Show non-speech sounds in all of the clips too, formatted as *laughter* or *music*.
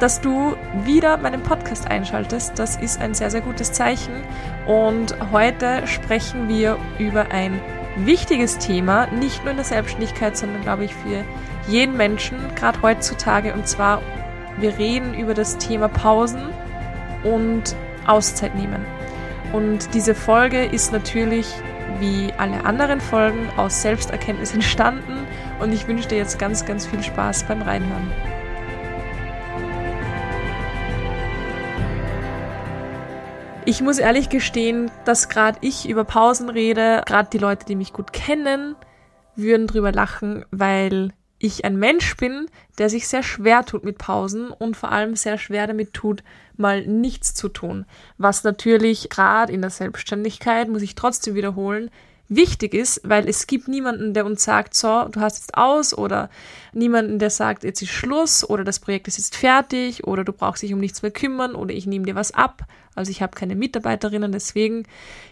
dass du wieder meinen Podcast einschaltest. Das ist ein sehr, sehr gutes Zeichen. Und heute sprechen wir über ein wichtiges Thema, nicht nur in der Selbstständigkeit, sondern glaube ich für jeden Menschen, gerade heutzutage. Und zwar, wir reden über das Thema Pausen und Auszeit nehmen. Und diese Folge ist natürlich wie alle anderen Folgen aus Selbsterkenntnis entstanden und ich wünsche dir jetzt ganz, ganz viel Spaß beim Reinhören. Ich muss ehrlich gestehen, dass gerade ich über Pausen rede, gerade die Leute, die mich gut kennen, würden drüber lachen, weil ich ein Mensch bin, der sich sehr schwer tut mit Pausen und vor allem sehr schwer damit tut, mal nichts zu tun. Was natürlich gerade in der Selbstständigkeit, muss ich trotzdem wiederholen, wichtig ist, weil es gibt niemanden, der uns sagt, so, du hast jetzt aus oder niemanden, der sagt, jetzt ist Schluss oder das Projekt ist jetzt fertig oder du brauchst dich um nichts mehr kümmern oder ich nehme dir was ab. Also ich habe keine Mitarbeiterinnen, deswegen,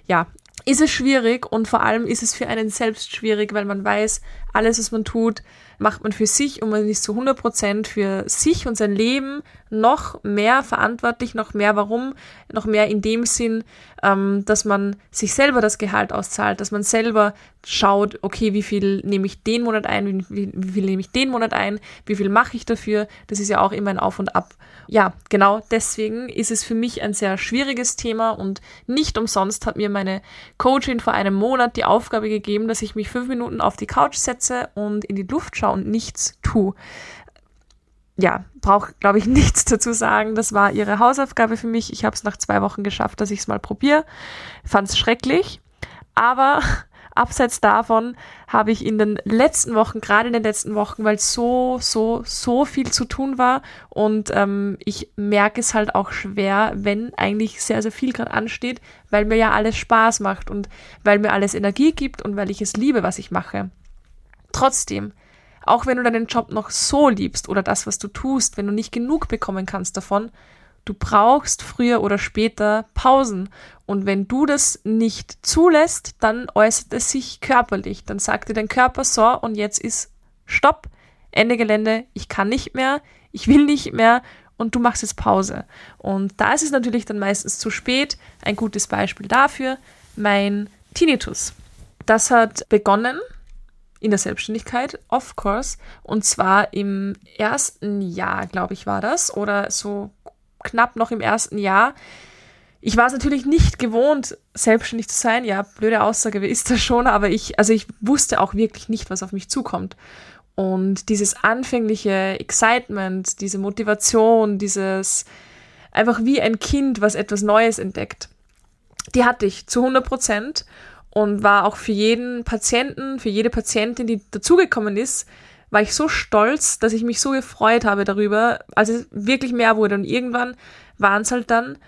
ja, ist es schwierig und vor allem ist es für einen selbst schwierig, weil man weiß, alles, was man tut, macht man für sich und man ist zu 100 Prozent für sich und sein Leben noch mehr verantwortlich, noch mehr warum, noch mehr in dem Sinn, ähm, dass man sich selber das Gehalt auszahlt, dass man selber schaut, okay, wie viel nehme ich den Monat ein, wie, wie viel nehme ich den Monat ein, wie viel mache ich dafür, das ist ja auch immer ein Auf und Ab. Ja, genau deswegen ist es für mich ein sehr schwieriges Thema und nicht umsonst hat mir meine Coachin vor einem Monat die Aufgabe gegeben, dass ich mich fünf Minuten auf die Couch setze und in die Luft schaue und nichts tue ja, brauche, glaube ich, *laughs* nichts dazu sagen. Das war ihre Hausaufgabe für mich. Ich habe es nach zwei Wochen geschafft, dass ich es mal probiere. Fand es schrecklich. Aber *laughs* abseits davon habe ich in den letzten Wochen, gerade in den letzten Wochen, weil so, so, so viel zu tun war und ähm, ich merke es halt auch schwer, wenn eigentlich sehr, sehr viel gerade ansteht, weil mir ja alles Spaß macht und weil mir alles Energie gibt und weil ich es liebe, was ich mache. Trotzdem auch wenn du deinen Job noch so liebst oder das, was du tust, wenn du nicht genug bekommen kannst davon, du brauchst früher oder später Pausen. Und wenn du das nicht zulässt, dann äußert es sich körperlich. Dann sagt dir dein Körper so und jetzt ist Stopp, Ende Gelände, ich kann nicht mehr, ich will nicht mehr und du machst jetzt Pause. Und da ist es natürlich dann meistens zu spät. Ein gutes Beispiel dafür, mein Tinnitus. Das hat begonnen in der Selbstständigkeit, of course. Und zwar im ersten Jahr, glaube ich, war das. Oder so knapp noch im ersten Jahr. Ich war es natürlich nicht gewohnt, selbstständig zu sein. Ja, blöde Aussage, wer ist das schon? Aber ich, also ich wusste auch wirklich nicht, was auf mich zukommt. Und dieses anfängliche Excitement, diese Motivation, dieses einfach wie ein Kind, was etwas Neues entdeckt, die hatte ich zu 100 Prozent und war auch für jeden Patienten, für jede Patientin, die dazugekommen ist, war ich so stolz, dass ich mich so gefreut habe darüber, als es wirklich mehr wurde. Und irgendwann waren es halt dann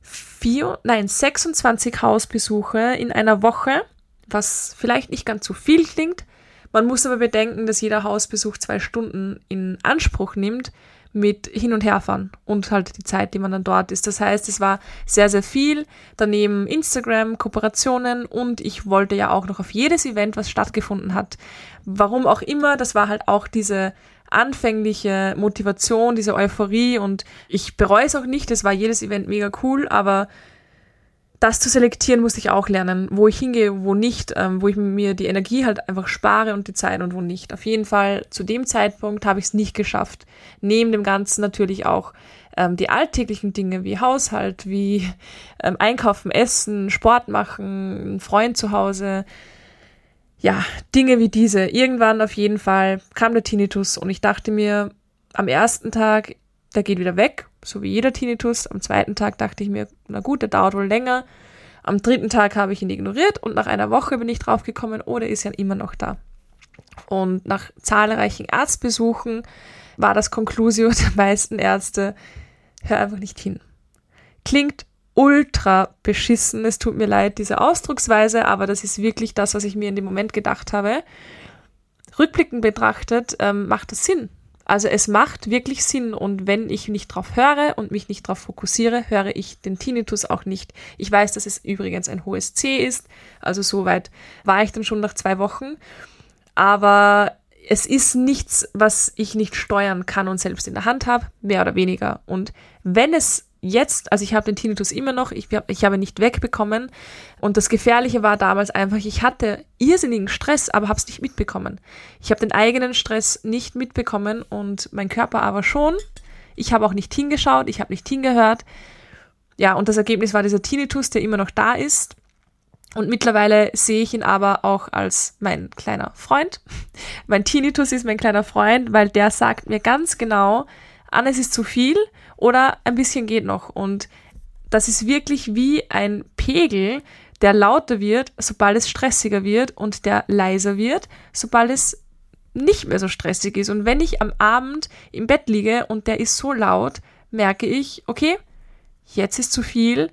vier, nein, 26 Hausbesuche in einer Woche, was vielleicht nicht ganz so viel klingt. Man muss aber bedenken, dass jeder Hausbesuch zwei Stunden in Anspruch nimmt mit Hin- und Herfahren und halt die Zeit, die man dann dort ist. Das heißt, es war sehr, sehr viel. Daneben Instagram, Kooperationen und ich wollte ja auch noch auf jedes Event, was stattgefunden hat. Warum auch immer, das war halt auch diese anfängliche Motivation, diese Euphorie und ich bereue es auch nicht, es war jedes Event mega cool, aber das zu selektieren musste ich auch lernen, wo ich hingehe, wo nicht, ähm, wo ich mir die Energie halt einfach spare und die Zeit und wo nicht. Auf jeden Fall zu dem Zeitpunkt habe ich es nicht geschafft. Neben dem Ganzen natürlich auch ähm, die alltäglichen Dinge wie Haushalt, wie ähm, Einkaufen, Essen, Sport machen, ein Freund zu Hause. Ja, Dinge wie diese. Irgendwann auf jeden Fall kam der Tinnitus und ich dachte mir am ersten Tag, der geht wieder weg so wie jeder Tinnitus. Am zweiten Tag dachte ich mir, na gut, der dauert wohl länger. Am dritten Tag habe ich ihn ignoriert und nach einer Woche bin ich draufgekommen, oh, ist ja immer noch da. Und nach zahlreichen Arztbesuchen war das Conclusio *laughs* der meisten Ärzte, hör einfach nicht hin. Klingt ultra beschissen. Es tut mir leid, diese Ausdrucksweise, aber das ist wirklich das, was ich mir in dem Moment gedacht habe. Rückblickend betrachtet ähm, macht es Sinn. Also es macht wirklich Sinn und wenn ich nicht drauf höre und mich nicht drauf fokussiere, höre ich den Tinnitus auch nicht. Ich weiß, dass es übrigens ein hohes C ist, also soweit war ich dann schon nach zwei Wochen, aber es ist nichts, was ich nicht steuern kann und selbst in der Hand habe, mehr oder weniger. Und wenn es jetzt, also ich habe den Tinnitus immer noch, ich, ich habe nicht wegbekommen. Und das Gefährliche war damals einfach, ich hatte irrsinnigen Stress, aber habe es nicht mitbekommen. Ich habe den eigenen Stress nicht mitbekommen und mein Körper aber schon. Ich habe auch nicht hingeschaut, ich habe nicht hingehört. Ja, und das Ergebnis war dieser Tinnitus, der immer noch da ist. Und mittlerweile sehe ich ihn aber auch als mein kleiner Freund. *laughs* Mein Tinnitus ist mein kleiner Freund, weil der sagt mir ganz genau, an, es ist zu viel oder ein bisschen geht noch. Und das ist wirklich wie ein Pegel, der lauter wird, sobald es stressiger wird und der leiser wird, sobald es nicht mehr so stressig ist. Und wenn ich am Abend im Bett liege und der ist so laut, merke ich, okay, jetzt ist zu viel,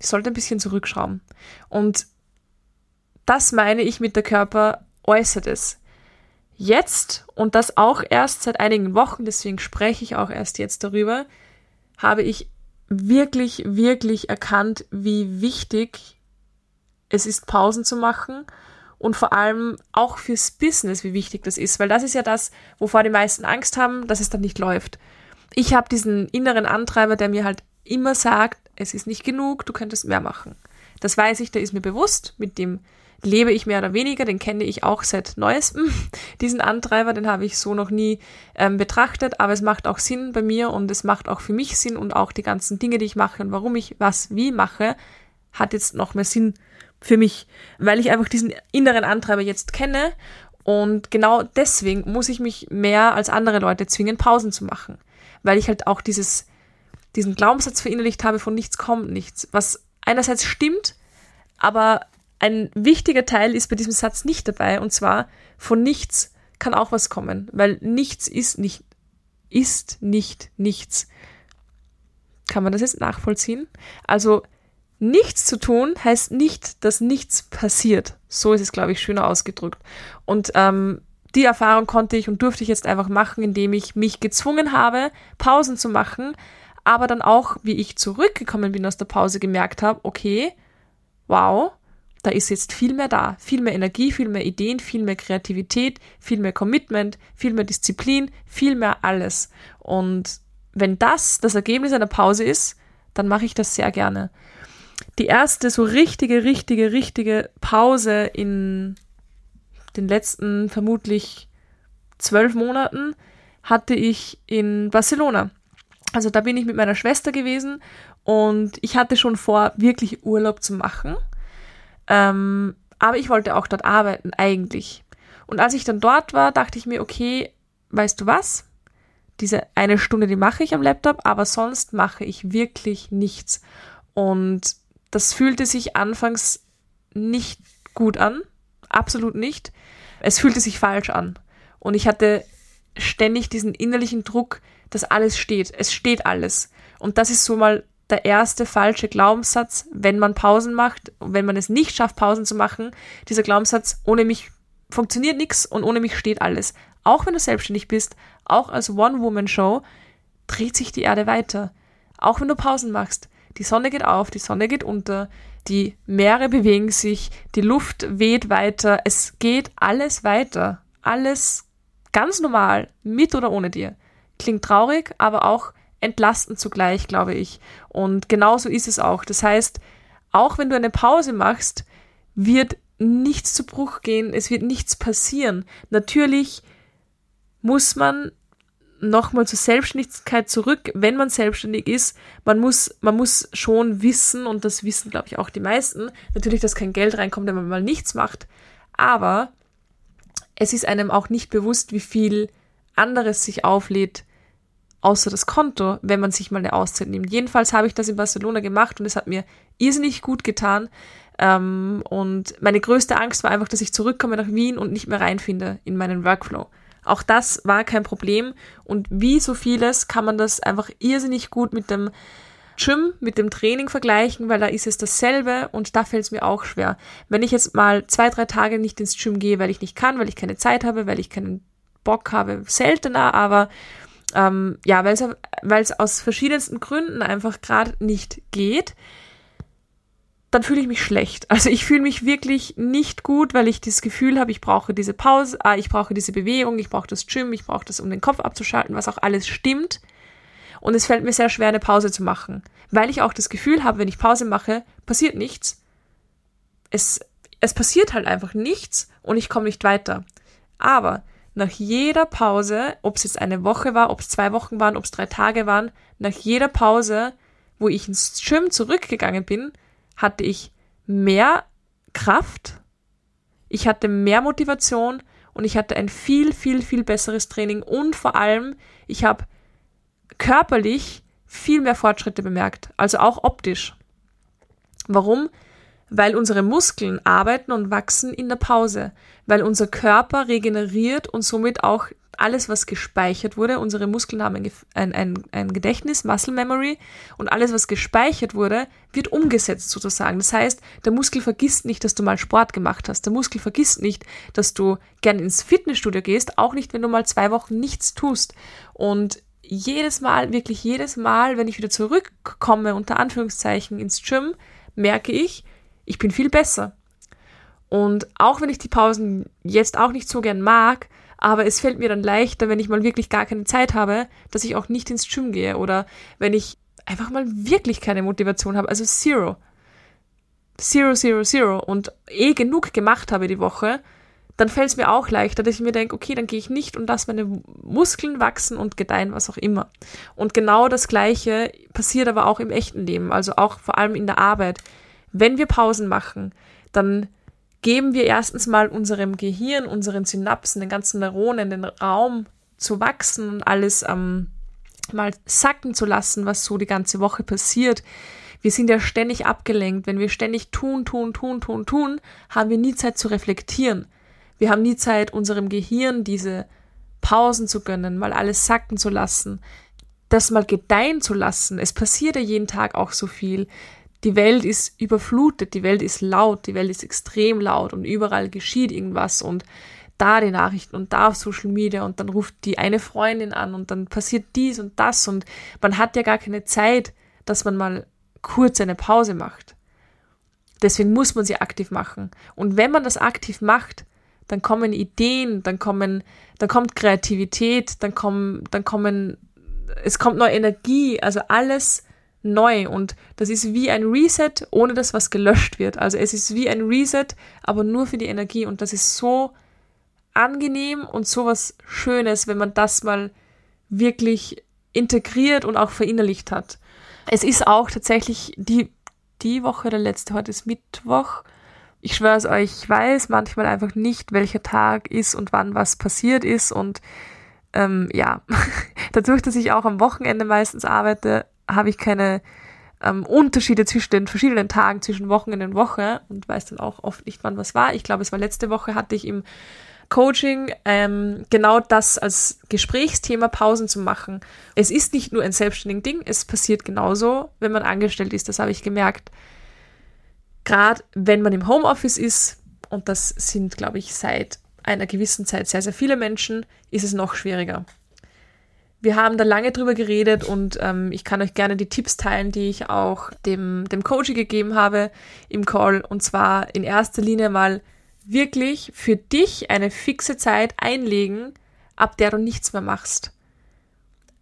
ich sollte ein bisschen zurückschrauben. Und das meine ich mit der Körper äußert es. Jetzt, und das auch erst seit einigen Wochen, deswegen spreche ich auch erst jetzt darüber, habe ich wirklich, wirklich erkannt, wie wichtig es ist, Pausen zu machen und vor allem auch fürs Business, wie wichtig das ist, weil das ist ja das, wovor die meisten Angst haben, dass es dann nicht läuft. Ich habe diesen inneren Antreiber, der mir halt immer sagt, es ist nicht genug, du könntest mehr machen. Das weiß ich, der ist mir bewusst, mit dem lebe ich mehr oder weniger, den kenne ich auch seit neuestem, *laughs* diesen Antreiber, den habe ich so noch nie ähm, betrachtet, aber es macht auch Sinn bei mir und es macht auch für mich Sinn und auch die ganzen Dinge, die ich mache und warum ich was wie mache, hat jetzt noch mehr Sinn für mich, weil ich einfach diesen inneren Antreiber jetzt kenne und genau deswegen muss ich mich mehr als andere Leute zwingen, Pausen zu machen, weil ich halt auch dieses, diesen Glaubenssatz verinnerlicht habe, von nichts kommt nichts, was einerseits stimmt, aber ein wichtiger Teil ist bei diesem Satz nicht dabei, und zwar von nichts kann auch was kommen, weil nichts ist nicht, ist nicht nichts. Kann man das jetzt nachvollziehen? Also nichts zu tun heißt nicht, dass nichts passiert. So ist es, glaube ich, schöner ausgedrückt. Und ähm, die Erfahrung konnte ich und durfte ich jetzt einfach machen, indem ich mich gezwungen habe, Pausen zu machen, aber dann auch, wie ich zurückgekommen bin aus der Pause, gemerkt habe, okay, wow, da ist jetzt viel mehr da, viel mehr Energie, viel mehr Ideen, viel mehr Kreativität, viel mehr Commitment, viel mehr Disziplin, viel mehr alles. Und wenn das das Ergebnis einer Pause ist, dann mache ich das sehr gerne. Die erste so richtige, richtige, richtige Pause in den letzten vermutlich zwölf Monaten hatte ich in Barcelona. Also da bin ich mit meiner Schwester gewesen und ich hatte schon vor, wirklich Urlaub zu machen. Ähm, aber ich wollte auch dort arbeiten, eigentlich. Und als ich dann dort war, dachte ich mir, okay, weißt du was? Diese eine Stunde, die mache ich am Laptop, aber sonst mache ich wirklich nichts. Und das fühlte sich anfangs nicht gut an. Absolut nicht. Es fühlte sich falsch an. Und ich hatte ständig diesen innerlichen Druck, dass alles steht. Es steht alles. Und das ist so mal der erste falsche Glaubenssatz, wenn man Pausen macht, wenn man es nicht schafft, Pausen zu machen, dieser Glaubenssatz, ohne mich funktioniert nichts und ohne mich steht alles. Auch wenn du selbstständig bist, auch als One-Woman-Show, dreht sich die Erde weiter. Auch wenn du Pausen machst. Die Sonne geht auf, die Sonne geht unter, die Meere bewegen sich, die Luft weht weiter, es geht alles weiter. Alles ganz normal, mit oder ohne dir. Klingt traurig, aber auch entlastend zugleich, glaube ich. Und genauso ist es auch. Das heißt, auch wenn du eine Pause machst, wird nichts zu Bruch gehen, es wird nichts passieren. Natürlich muss man nochmal zur Selbstständigkeit zurück, wenn man selbstständig ist. Man muss, man muss schon wissen, und das wissen, glaube ich, auch die meisten, natürlich, dass kein Geld reinkommt, wenn man mal nichts macht. Aber es ist einem auch nicht bewusst, wie viel anderes sich auflädt, außer das Konto, wenn man sich mal eine Auszeit nimmt. Jedenfalls habe ich das in Barcelona gemacht und es hat mir irrsinnig gut getan. Ähm, und meine größte Angst war einfach, dass ich zurückkomme nach Wien und nicht mehr reinfinde in meinen Workflow. Auch das war kein Problem und wie so vieles kann man das einfach irrsinnig gut mit dem Gym mit dem Training vergleichen, weil da ist es dasselbe und da fällt es mir auch schwer. Wenn ich jetzt mal zwei, drei Tage nicht ins Gym gehe, weil ich nicht kann, weil ich keine Zeit habe, weil ich keinen Bock habe, seltener, aber ähm, ja, weil es aus verschiedensten Gründen einfach gerade nicht geht, dann fühle ich mich schlecht. *laughs* Also ich fühle mich wirklich nicht gut, weil ich das Gefühl habe, ich brauche diese Pause, ah, ich brauche diese Bewegung, ich brauche das Gym, ich brauche das, um den Kopf abzuschalten, was auch alles stimmt. Und es fällt mir sehr schwer, eine Pause zu machen, weil ich auch das Gefühl habe, wenn ich Pause mache, passiert nichts. Es, es passiert halt einfach nichts und ich komme nicht weiter. Aber nach jeder Pause, ob es jetzt eine Woche war, ob es zwei Wochen waren, ob es drei Tage waren, nach jeder Pause, wo ich ins Gym zurückgegangen bin, hatte ich mehr Kraft, ich hatte mehr Motivation und ich hatte ein viel, viel, viel besseres Training und vor allem, ich habe körperlich viel mehr Fortschritte bemerkt, also auch optisch. Warum? Weil unsere Muskeln arbeiten und wachsen in der Pause, weil unser Körper regeneriert und somit auch alles, was gespeichert wurde, unsere Muskeln haben ein, ein, ein, Gedächtnis, Muscle Memory, und alles, was gespeichert wurde, wird umgesetzt sozusagen. Das heißt, der Muskel vergisst nicht, dass du mal Sport gemacht hast. Der Muskel vergisst nicht, dass du gern ins Fitnessstudio gehst, auch nicht, wenn du mal zwei Wochen nichts tust. Und jedes Mal, wirklich jedes Mal, wenn ich wieder zurückkomme, unter Anführungszeichen, ins Gym, merke ich, ich bin viel besser. Und auch wenn ich die Pausen jetzt auch nicht so gern mag, aber es fällt mir dann leichter, wenn ich mal wirklich gar keine Zeit habe, dass ich auch nicht ins Gym gehe oder wenn ich einfach mal wirklich keine Motivation habe, also zero. Zero, zero, zero und eh genug gemacht habe die Woche, dann fällt es mir auch leichter, dass ich mir denke, okay, dann gehe ich nicht und lasse meine Muskeln wachsen und gedeihen, was auch immer. Und genau das Gleiche passiert aber auch im echten Leben, also auch vor allem in der Arbeit wenn wir Pausen machen, dann geben wir erstens mal unserem Gehirn, unseren Synapsen, den ganzen Neuronen den Raum zu wachsen und alles ähm, mal sacken zu lassen, was so die ganze Woche passiert. Wir sind ja ständig abgelenkt. Wenn wir ständig tun, tun, tun, tun, tun, haben wir nie Zeit zu reflektieren. Wir haben nie Zeit, unserem Gehirn diese Pausen zu gönnen, mal alles sacken zu lassen, das mal gedeihen zu lassen. Es passiert ja jeden Tag auch so viel die Welt ist überflutet, die Welt ist laut, die Welt ist extrem laut und überall geschieht irgendwas und da die Nachrichten und da auf Social Media und dann ruft die eine Freundin an und dann passiert dies und das und man hat ja gar keine Zeit, dass man mal kurz eine Pause macht. Deswegen muss man sie aktiv machen. Und wenn man das aktiv macht, dann kommen Ideen, dann kommen, dann kommt Kreativität, dann kommen, dann kommen, es kommt neue Energie, also alles neu und das ist wie ein Reset, ohne dass was gelöscht wird. Also es ist wie ein Reset, aber nur für die Energie und das ist so angenehm und so was Schönes, wenn man das mal wirklich integriert und auch verinnerlicht hat. Es ist auch tatsächlich die, die Woche, der letzte, heute ist Mittwoch. Ich schwöre es euch, ich weiß manchmal einfach nicht, welcher Tag ist und wann was passiert ist und ähm, ja, *laughs* dadurch, dass ich auch am Wochenende meistens arbeite, habe ich keine ähm, Unterschiede zwischen den verschiedenen Tagen, zwischen Wochenende und Woche und weiß dann auch oft nicht, wann was war. Ich glaube, es war letzte Woche, hatte ich im Coaching ähm, genau das als Gesprächsthema Pausen zu machen. Es ist nicht nur ein selbstständiges Ding, es passiert genauso, wenn man angestellt ist. Das habe ich gemerkt. Gerade wenn man im Homeoffice ist, und das sind, glaube ich, seit einer gewissen Zeit sehr, sehr viele Menschen, ist es noch schwieriger. Wir haben da lange drüber geredet und ähm, ich kann euch gerne die Tipps teilen, die ich auch dem, dem Coach gegeben habe im Call. Und zwar in erster Linie mal wirklich für dich eine fixe Zeit einlegen, ab der du nichts mehr machst.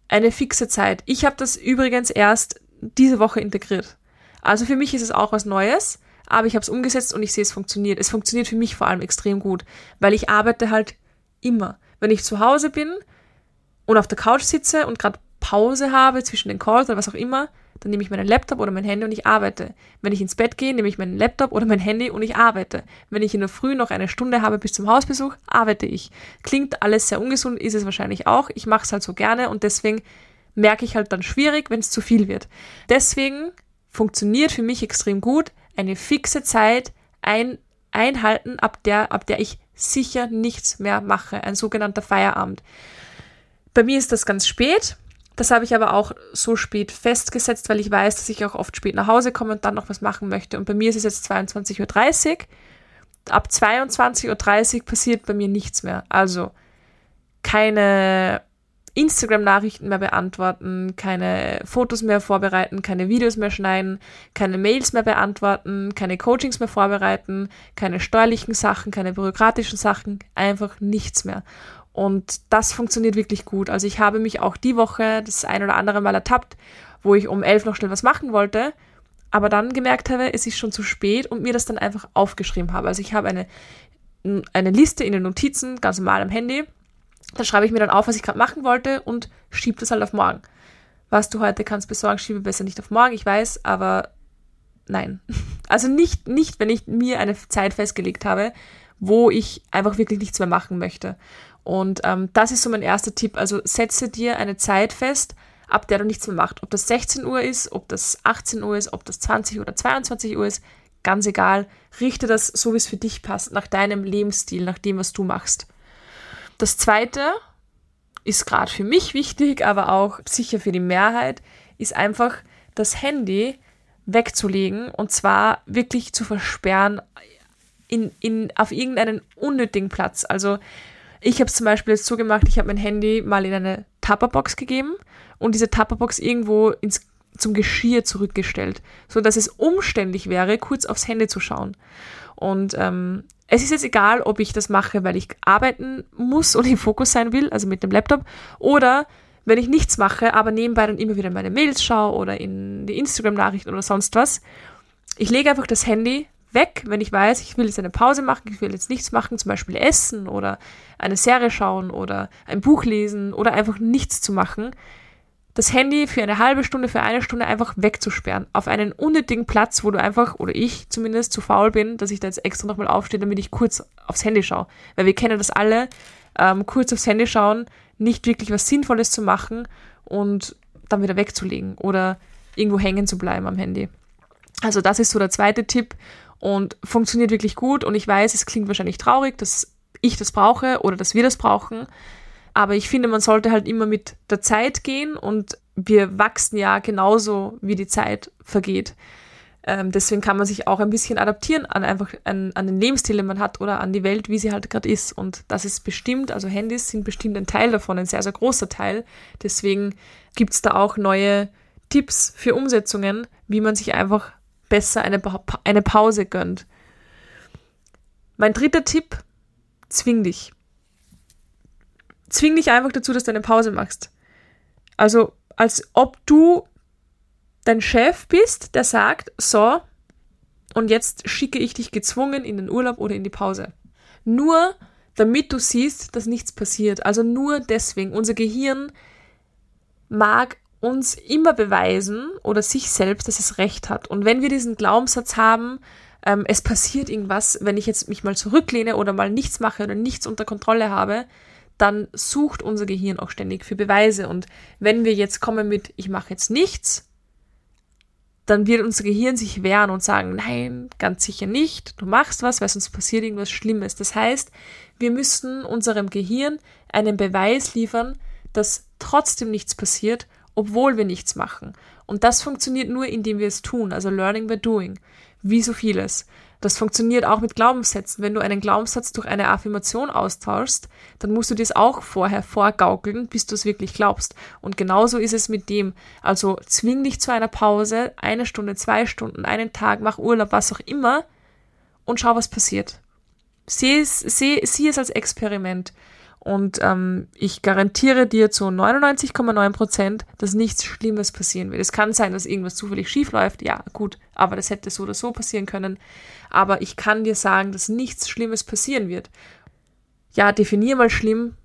Eine fixe Zeit. Ich habe das übrigens erst diese Woche integriert. Also für mich ist es auch was Neues, aber ich habe es umgesetzt und ich sehe, es funktioniert. Es funktioniert für mich vor allem extrem gut, weil ich arbeite halt immer. Wenn ich zu Hause bin, und auf der Couch sitze und gerade Pause habe zwischen den Calls oder was auch immer, dann nehme ich meinen Laptop oder mein Handy und ich arbeite. Wenn ich ins Bett gehe, nehme ich meinen Laptop oder mein Handy und ich arbeite. Wenn ich in der Früh noch eine Stunde habe bis zum Hausbesuch, arbeite ich. Klingt alles sehr ungesund, ist es wahrscheinlich auch. Ich mache es halt so gerne und deswegen merke ich halt dann schwierig, wenn es zu viel wird. Deswegen funktioniert für mich extrem gut eine fixe Zeit ein, einhalten, ab der, ab der ich sicher nichts mehr mache. Ein sogenannter Feierabend. Bei mir ist das ganz spät Das habe ich aber auch so spät festgesetzt, weil ich weiß, dass ich auch oft spät nach Hause komme und dann noch was machen möchte. Und bei mir ist es jetzt 22.30 Uhr. Ab 22.30 Uhr passiert bei mir nichts mehr. Also keine Instagram-Nachrichten mehr beantworten, keine Fotos mehr vorbereiten, keine Videos mehr schneiden, keine Mails mehr beantworten, keine Coachings mehr vorbereiten, keine steuerlichen Sachen, keine bürokratischen Sachen, einfach nichts mehr. Und das funktioniert wirklich gut. Also ich habe mich auch die Woche das ein oder andere Mal ertappt, wo ich um elf noch schnell was machen wollte, aber dann gemerkt habe, es ist schon zu spät und mir das dann einfach aufgeschrieben habe. Also ich habe eine, eine Liste in den Notizen, ganz normal am Handy. Da schreibe ich mir dann auf, was ich gerade machen wollte und schiebe das halt auf morgen. Was du heute kannst besorgen, schiebe besser nicht auf morgen, ich weiß, aber nein. *laughs* Also nicht, nicht, wenn ich mir eine Zeit festgelegt habe, wo ich einfach wirklich nichts mehr machen möchte. Und ähm, das ist so mein erster Tipp. Also setze dir eine Zeit fest, ab der du nichts mehr machst. Ob das 16 Uhr ist, ob das 18 Uhr ist, ob das 20 oder 22 Uhr ist, ganz egal. Richte das so, wie es für dich passt, nach deinem Lebensstil, nach dem, was du machst. Das zweite ist gerade für mich wichtig, aber auch sicher für die Mehrheit, ist einfach das Handy wegzulegen und zwar wirklich zu versperren in, in, auf irgendeinen unnötigen Platz. Also ich habe es zum Beispiel jetzt so gemacht, ich habe mein Handy mal in eine Tupperbox gegeben und diese Tupperbox irgendwo ins, zum Geschirr zurückgestellt, so dass es umständlich wäre, kurz aufs Handy zu schauen. Und ähm, es ist jetzt egal, ob ich das mache, weil ich arbeiten muss und im Fokus sein will, also mit dem Laptop, oder wenn ich nichts mache, aber nebenbei dann immer wieder meine Mails schaue oder in die Instagram-Nachrichten oder sonst was. Ich lege einfach das Handy weg, wenn ich weiß, ich will jetzt eine Pause machen, ich will jetzt nichts machen, zum Beispiel essen oder eine Serie schauen oder ein Buch lesen oder einfach nichts zu machen, das Handy für eine halbe Stunde, für eine Stunde einfach wegzusperren. Auf einen unnötigen Platz, wo du einfach, oder ich zumindest, zu faul bin, dass ich da jetzt extra nochmal aufstehe, damit ich kurz aufs Handy schaue. Weil wir kennen das alle, ähm, kurz aufs Handy schauen, nicht wirklich was Sinnvolles zu machen und dann wieder wegzulegen oder irgendwo hängen zu bleiben am Handy. Also das ist so der zweite Tipp und funktioniert wirklich gut. Und ich weiß, es klingt wahrscheinlich traurig, dass ich das brauche oder dass wir das brauchen. Aber ich finde, man sollte halt immer mit der Zeit gehen und wir wachsen ja genauso, wie die Zeit vergeht. Ähm, deswegen kann man sich auch ein bisschen adaptieren an einfach an, an den Lebensstil, den man hat oder an die Welt, wie sie halt gerade ist. Und das ist bestimmt, also Handys sind bestimmt ein Teil davon, ein sehr, sehr großer Teil. Deswegen gibt es da auch neue Tipps für Umsetzungen, wie man sich einfach besser eine, eine Pause gönnt. Mein dritter Tipp, zwing dich. Zwing dich einfach dazu, dass du eine Pause machst. Also, als ob du dein Chef bist, der sagt, so, und jetzt schicke ich dich gezwungen in den Urlaub oder in die Pause. Nur damit du siehst, dass nichts passiert. Also nur deswegen. Unser Gehirn mag uns immer beweisen oder sich selbst, dass es recht hat. Und wenn wir diesen Glaubenssatz haben, ähm, es passiert irgendwas, wenn ich jetzt mich mal zurücklehne oder mal nichts mache oder nichts unter Kontrolle habe, dann sucht unser Gehirn auch ständig für Beweise. Und wenn wir jetzt kommen mit, ich mache jetzt nichts, dann wird unser Gehirn sich wehren und sagen, nein, ganz sicher nicht, du machst was, weil sonst passiert irgendwas Schlimmes. Das heißt, wir müssen unserem Gehirn einen Beweis liefern, dass trotzdem nichts passiert obwohl wir nichts machen. Und das funktioniert nur, indem wir es tun, also Learning by Doing, wie so vieles. Das funktioniert auch mit Glaubenssätzen. Wenn du einen Glaubenssatz durch eine Affirmation austauschst, dann musst du das auch vorher vorgaukeln, bis du es wirklich glaubst. Und genauso ist es mit dem. Also zwing dich zu einer Pause, eine Stunde, zwei Stunden, einen Tag, mach Urlaub, was auch immer, und schau, was passiert. Sieh es, sieh, sieh es als Experiment. Und ähm, ich garantiere dir zu 99,9 Prozent, dass nichts Schlimmes passieren wird. Es kann sein, dass irgendwas zufällig schief läuft, ja, gut, aber das hätte so oder so passieren können. Aber ich kann dir sagen, dass nichts Schlimmes passieren wird. Ja, definier mal schlimm.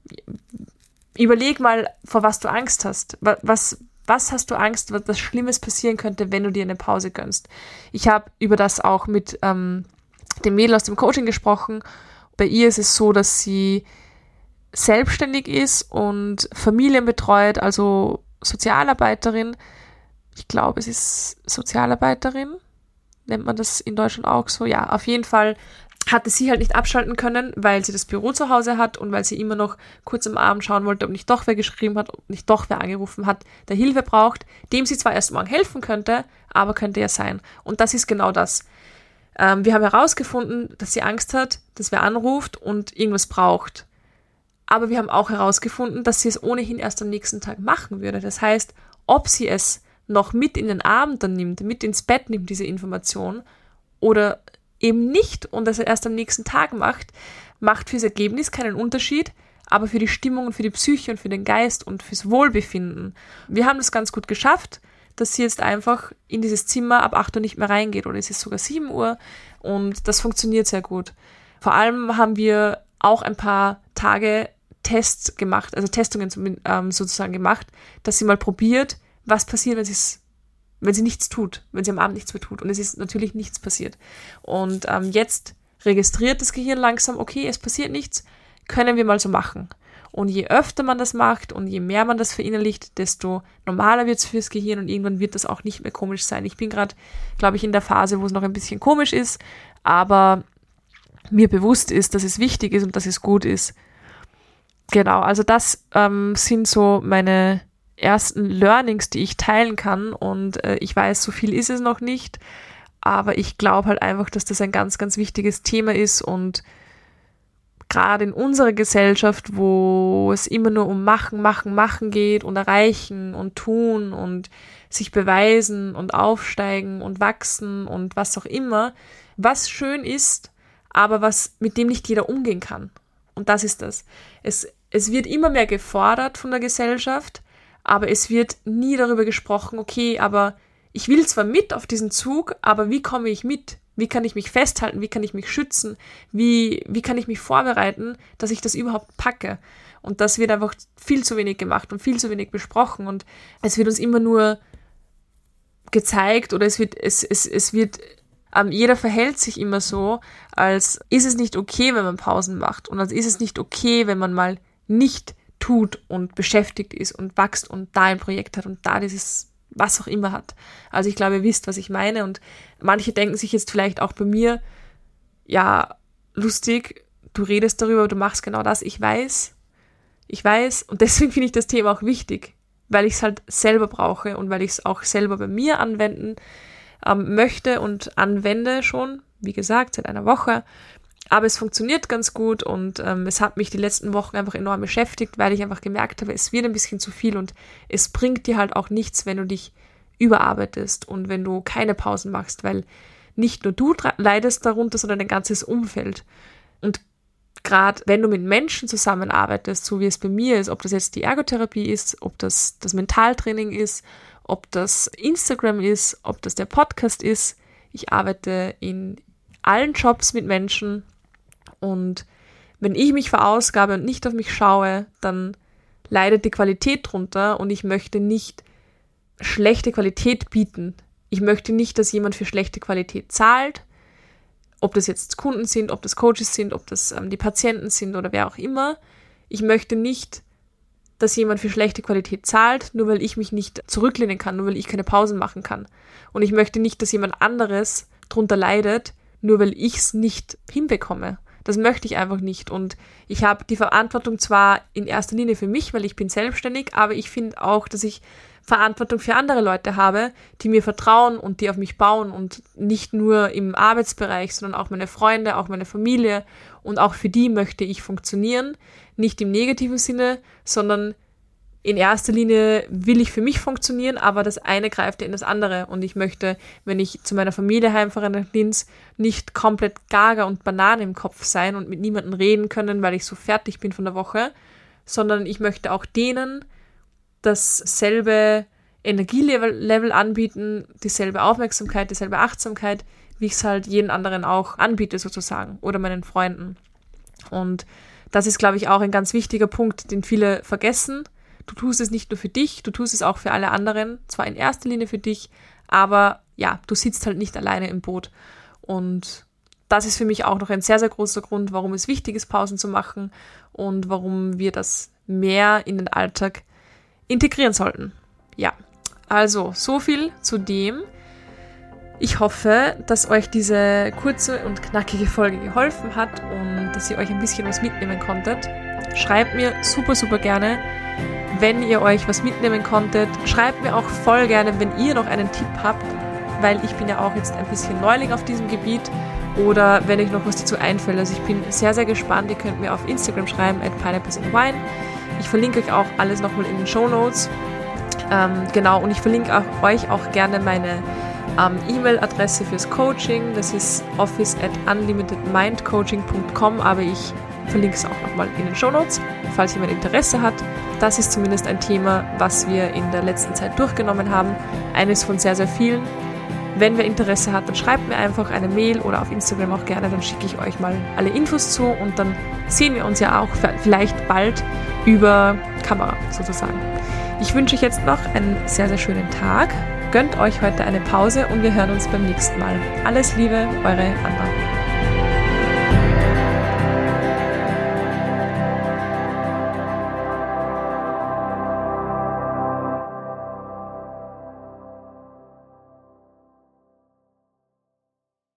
Überleg mal, vor was du Angst hast. Was, was hast du Angst, was Schlimmes passieren könnte, wenn du dir eine Pause gönnst? Ich habe über das auch mit ähm, dem Mädel aus dem Coaching gesprochen. Bei ihr ist es so, dass sie selbstständig ist und Familien betreut, also Sozialarbeiterin. Ich glaube, es ist Sozialarbeiterin. Nennt man das in Deutschland auch so? Ja, auf jeden Fall hatte sie halt nicht abschalten können, weil sie das Büro zu Hause hat und weil sie immer noch kurz am Abend schauen wollte, ob nicht doch wer geschrieben hat, ob nicht doch wer angerufen hat, der Hilfe braucht, dem sie zwar erst morgen helfen könnte, aber könnte ja sein. Und das ist genau das. Ähm, wir haben herausgefunden, dass sie Angst hat, dass wer anruft und irgendwas braucht. Aber wir haben auch herausgefunden, dass sie es ohnehin erst am nächsten Tag machen würde. Das heißt, ob sie es noch mit in den Abend dann nimmt, mit ins Bett nimmt, diese Information, oder eben nicht und das erst am nächsten Tag macht, macht fürs Ergebnis keinen Unterschied, aber für die Stimmung und für die Psyche und für den Geist und fürs Wohlbefinden. Wir haben das ganz gut geschafft, dass sie jetzt einfach in dieses Zimmer ab 8 Uhr nicht mehr reingeht oder es ist sogar 7 Uhr und das funktioniert sehr gut. Vor allem haben wir auch ein paar Tage Tests gemacht, also Testungen ähm, sozusagen gemacht, dass sie mal probiert, was passiert, wenn sie wenn sie nichts tut, wenn sie am Abend nichts mehr tut. Und es ist natürlich nichts passiert. Und ähm, jetzt registriert das Gehirn langsam, okay, es passiert nichts, können wir mal so machen. Und je öfter man das macht und je mehr man das verinnerlicht, desto normaler wird es fürs Gehirn und irgendwann wird das auch nicht mehr komisch sein. Ich bin gerade, glaube ich, in der Phase, wo es noch ein bisschen komisch ist, aber mir bewusst ist, dass es wichtig ist und dass es gut ist. Genau, also das ähm, sind so meine ersten Learnings, die ich teilen kann. Und äh, ich weiß, so viel ist es noch nicht. Aber ich glaube halt einfach, dass das ein ganz, ganz wichtiges Thema ist und gerade in unserer Gesellschaft, wo es immer nur um Machen, Machen, Machen geht und erreichen und tun und sich beweisen und aufsteigen und wachsen und was auch immer, was schön ist, aber was mit dem nicht jeder umgehen kann. Und das ist das. Es, es wird immer mehr gefordert von der Gesellsft, aber es wird nie darüber gesprochen, okay, aber ich will zwar mit auf diesen Zug, aber wie komme ich mit? Wie kann ich mich festhalten? Wie kann ich mich schützen? Wie, wie kann ich mich vorbereiten, dass ich das überhaupt packe? Und das wird einfach viel zu wenig gemacht und viel zu wenig besprochen und es wird uns immer nur gezeigt oder es wird, es, es, es wird, ähm, jeder verhält sich immer so, als ist es nicht okay, wenn man Pausen macht und als ist es nicht okay, wenn man mal nicht tut und beschäftigt ist und wächst und da ein Projekt hat und da dieses was auch immer hat. Also ich glaube, ihr wisst, was ich meine und manche denken sich jetzt vielleicht auch bei mir, ja, lustig, du redest darüber, du machst genau das. Ich weiß, ich weiß und *laughs* deswegen finde ich das Thema auch wichtig, weil ich es halt selber brauche und weil ich es auch selber bei mir anwenden ähm, möchte und anwende schon, wie gesagt, seit einer Woche aber es funktioniert ganz gut und ähm, es hat mich die letzten Wochen einfach enorm beschäftigt, weil ich einfach gemerkt habe, es wird ein bisschen zu viel und es bringt dir halt auch nichts, wenn du dich überarbeitest und wenn du keine Pausen machst, weil nicht nur du leidest darunter, sondern dein ganzes Umfeld. Und gerade wenn du mit Menschen zusammenarbeitest, so wie es bei mir ist, ob das jetzt die Ergotherapie ist, ob das das Mentaltraining ist, ob das Instagram ist, ob das der Podcast ist, ich arbeite in allen Jobs mit Menschen und wenn ich mich verausgabe und nicht auf mich schaue, dann leidet die Qualität drunter und ich möchte nicht schlechte Qualität bieten. Ich möchte nicht, dass jemand für schlechte Qualität zahlt, ob das jetzt Kunden sind, ob das Coaches sind, ob das ähm, die Patienten sind oder wer auch immer. Ich möchte nicht, dass jemand für schlechte Qualität zahlt, nur weil ich mich nicht zurücklehnen kann, nur weil ich keine Pausen machen kann. Und ich möchte nicht, dass jemand anderes drunter leidet, nur weil ich es nicht hinbekomme. Das möchte ich einfach nicht. Und ich habe die Verantwortung zwar in erster Linie für mich, weil ich bin selbstständig, aber ich finde auch, dass ich Verantwortung für andere Leute habe, die mir vertrauen und die auf mich bauen und nicht nur im Arbeitsbereich, sondern auch meine Freunde, auch meine Familie und auch für die möchte ich funktionieren. Nicht im negativen Sinne, sondern in erster Linie will ich für mich funktionieren, aber das eine greift ja in das andere. Und ich möchte, wenn ich zu meiner Familie heimfahre nach Linz, nicht komplett gaga und Banane im Kopf sein und mit niemandem reden können, weil ich so fertig bin von der Woche, sondern ich möchte auch denen dasselbe Energielevel anbieten, dieselbe Aufmerksamkeit, dieselbe Achtsamkeit, wie ich es halt jeden anderen auch anbiete sozusagen oder meinen Freunden. Und das ist, glaube ich, auch ein ganz wichtiger Punkt, den viele vergessen Du tust es nicht nur für dich, du tust es auch für alle anderen, zwar in erster Linie für dich, aber ja, du sitzt halt nicht alleine im Boot. Und das ist für mich auch noch ein sehr, sehr großer Grund, warum es wichtig ist, Pausen zu machen und warum wir das mehr in den Alltag integrieren sollten. Ja, also so viel zu dem. Ich hoffe, dass euch diese kurze und knackige Folge geholfen hat und dass ihr euch ein bisschen was mitnehmen konntet. Schreibt mir super, super gerne, wenn ihr euch was mitnehmen konntet. Schreibt mir auch voll gerne, wenn ihr noch einen Tipp habt, weil ich bin ja auch jetzt ein bisschen Neuling auf diesem Gebiet oder wenn euch noch was dazu einfällt. Also ich bin sehr, sehr gespannt. Ihr könnt mir auf Instagram schreiben, at pineapples and wine. Ich verlinke euch auch alles nochmal in den Show Notes. Ähm, genau, und ich verlinke auch, euch auch gerne meine ähm, E-Mail-Adresse fürs Coaching. Das ist office at unlimitedmindcoaching.com, aber ich verlinke es auch nochmal in den Show Notes, falls jemand Interesse hat. Das ist zumindest ein Thema, was wir in der letzten Zeit durchgenommen haben. Eines von sehr, sehr vielen. Wenn wer Interesse hat, dann schreibt mir einfach eine Mail oder auf Instagram auch gerne, dann schicke ich euch mal alle Infos zu und dann sehen wir uns ja auch vielleicht bald über Kamera sozusagen. Ich wünsche euch jetzt noch einen sehr, sehr schönen Tag. Gönnt euch heute eine Pause und wir hören uns beim nächsten Mal. Alles Liebe, eure Anna.